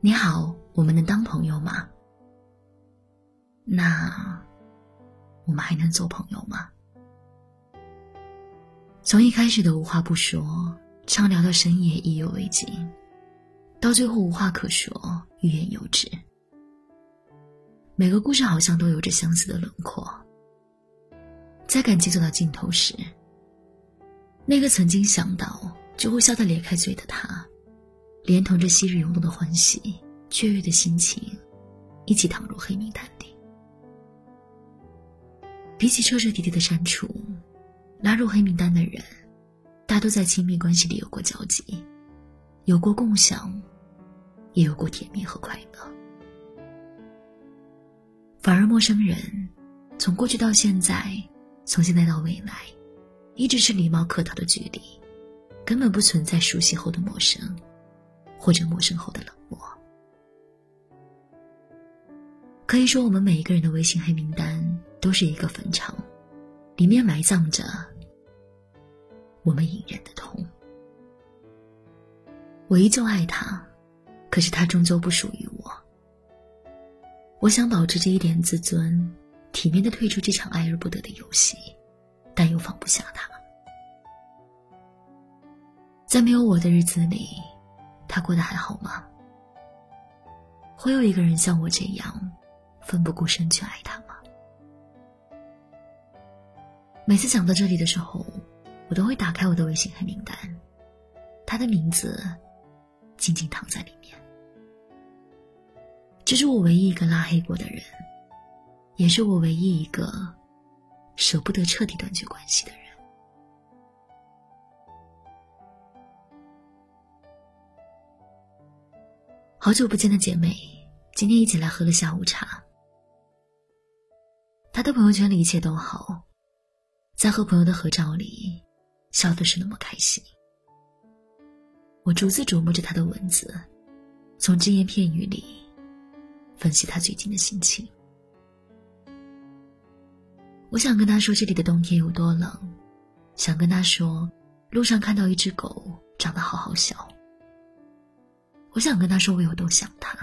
你好，我们能当朋友吗？那我们还能做朋友吗？从一开始的无话不说，畅聊到深夜意犹未尽，到最后无话可说，欲言又止。每个故事好像都有着相似的轮廓。在感情走到尽头时，那个曾经想到就会笑得咧开嘴的他。连同着昔日涌动的欢喜、雀跃的心情，一起躺入黑名单里。比起彻彻底底的删除，拉入黑名单的人，大都在亲密关系里有过交集，有过共享，也有过甜蜜和快乐。反而陌生人，从过去到现在，从现在到未来，一直是礼貌客套的距离，根本不存在熟悉后的陌生。或者陌生后的冷漠，可以说，我们每一个人的微信黑名单都是一个坟场，里面埋葬着我们隐忍的痛。我依旧爱他，可是他终究不属于我。我想保持着一点自尊，体面的退出这场爱而不得的游戏，但又放不下他。在没有我的日子里。他过得还好吗？会有一个人像我这样奋不顾身去爱他吗？每次想到这里的时候，我都会打开我的微信黑名单，他的名字静静躺在里面。这是我唯一一个拉黑过的人，也是我唯一一个舍不得彻底断绝关系的人。好久不见的姐妹，今天一起来喝了下午茶。她的朋友圈里一切都好，在和朋友的合照里，笑的是那么开心。我逐字琢磨着她的文字，从只言片语里分析她最近的心情。我想跟她说这里的冬天有多冷，想跟她说路上看到一只狗长得好好笑。我想跟他说我有多想他，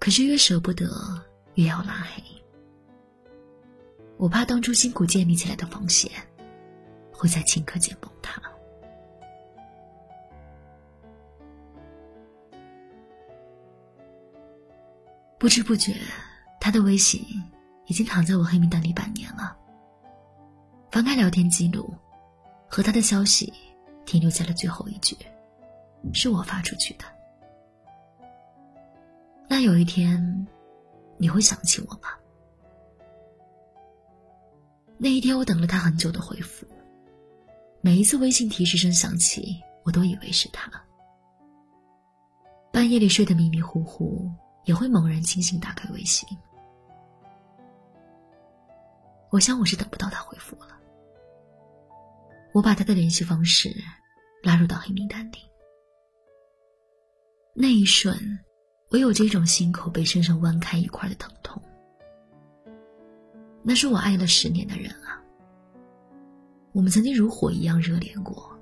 可是越舍不得，越要拉黑。我怕当初辛苦建立起来的防线，会在顷刻间崩塌。不知不觉，他的微信已经躺在我黑名单里半年了。翻开聊天记录，和他的消息停留在了最后一句。是我发出去的。那有一天，你会想起我吗？那一天，我等了他很久的回复。每一次微信提示声响起，我都以为是他。半夜里睡得迷迷糊糊，也会猛然清醒，打开微信。我想我是等不到他回复了。我把他的联系方式拉入到黑名单里。那一瞬，我有这种心口被生生剜开一块的疼痛。那是我爱了十年的人啊，我们曾经如火一样热恋过，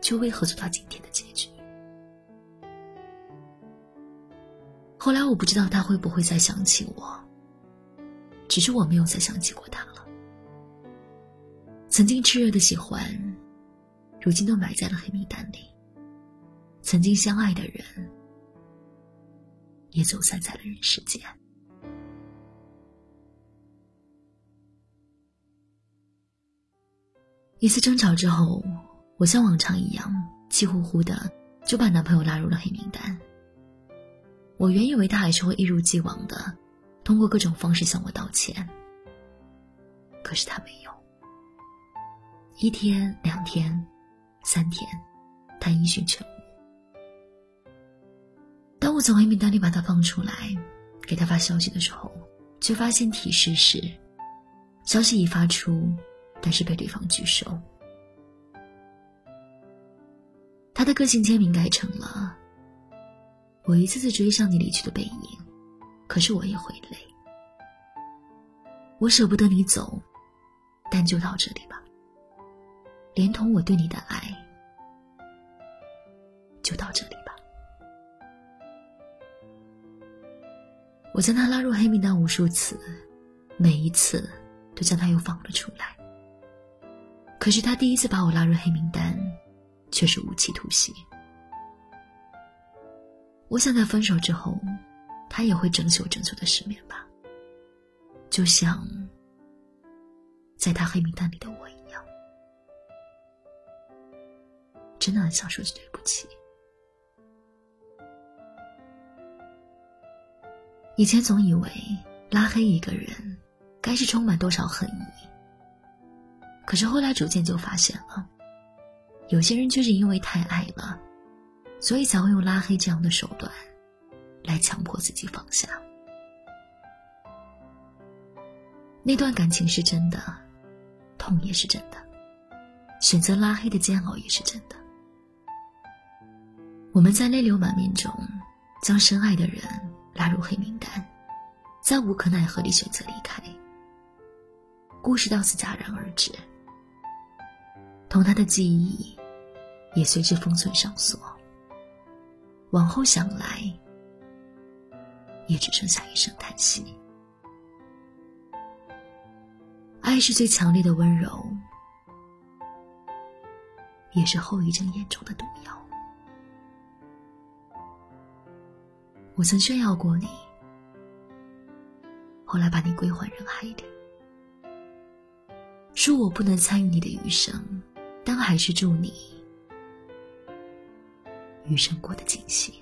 却为何走到今天的结局？后来我不知道他会不会再想起我，只是我没有再想起过他了。曾经炽热的喜欢，如今都埋在了黑名单里。曾经相爱的人，也走散在了人世间。一次争吵之后，我像往常一样气呼呼的就把男朋友拉入了黑名单。我原以为他还是会一如既往的通过各种方式向我道歉，可是他没有。一天、两天、三天，他音讯全无。我从黑名单里把他放出来，给他发消息的时候，却发现提示是：消息已发出，但是被对方拒收。他的个性签名改成了：我一次次追上你离去的背影，可是我也会累。我舍不得你走，但就到这里吧。连同我对你的爱，就到这我将他拉入黑名单无数次，每一次都将他又放了出来。可是他第一次把我拉入黑名单，却是无期徒刑。我想在分手之后，他也会整宿整宿的失眠吧，就像在他黑名单里的我一样。真的很想说句对不起。以前总以为拉黑一个人，该是充满多少恨意。可是后来逐渐就发现了，有些人就是因为太爱了，所以才会用拉黑这样的手段，来强迫自己放下。那段感情是真的，痛也是真的，选择拉黑的煎熬也是真的。我们在泪流满面中，将深爱的人拉入黑名单，在无可奈何里选择离开，故事到此戛然而止。同他的记忆，也随之封存上锁。往后想来，也只剩下一声叹息。爱是最强烈的温柔，也是后遗症严重的毒药。我曾炫耀过你，后来把你归还人海里，恕我不能参与你的余生。但还是祝你余生过得尽兴。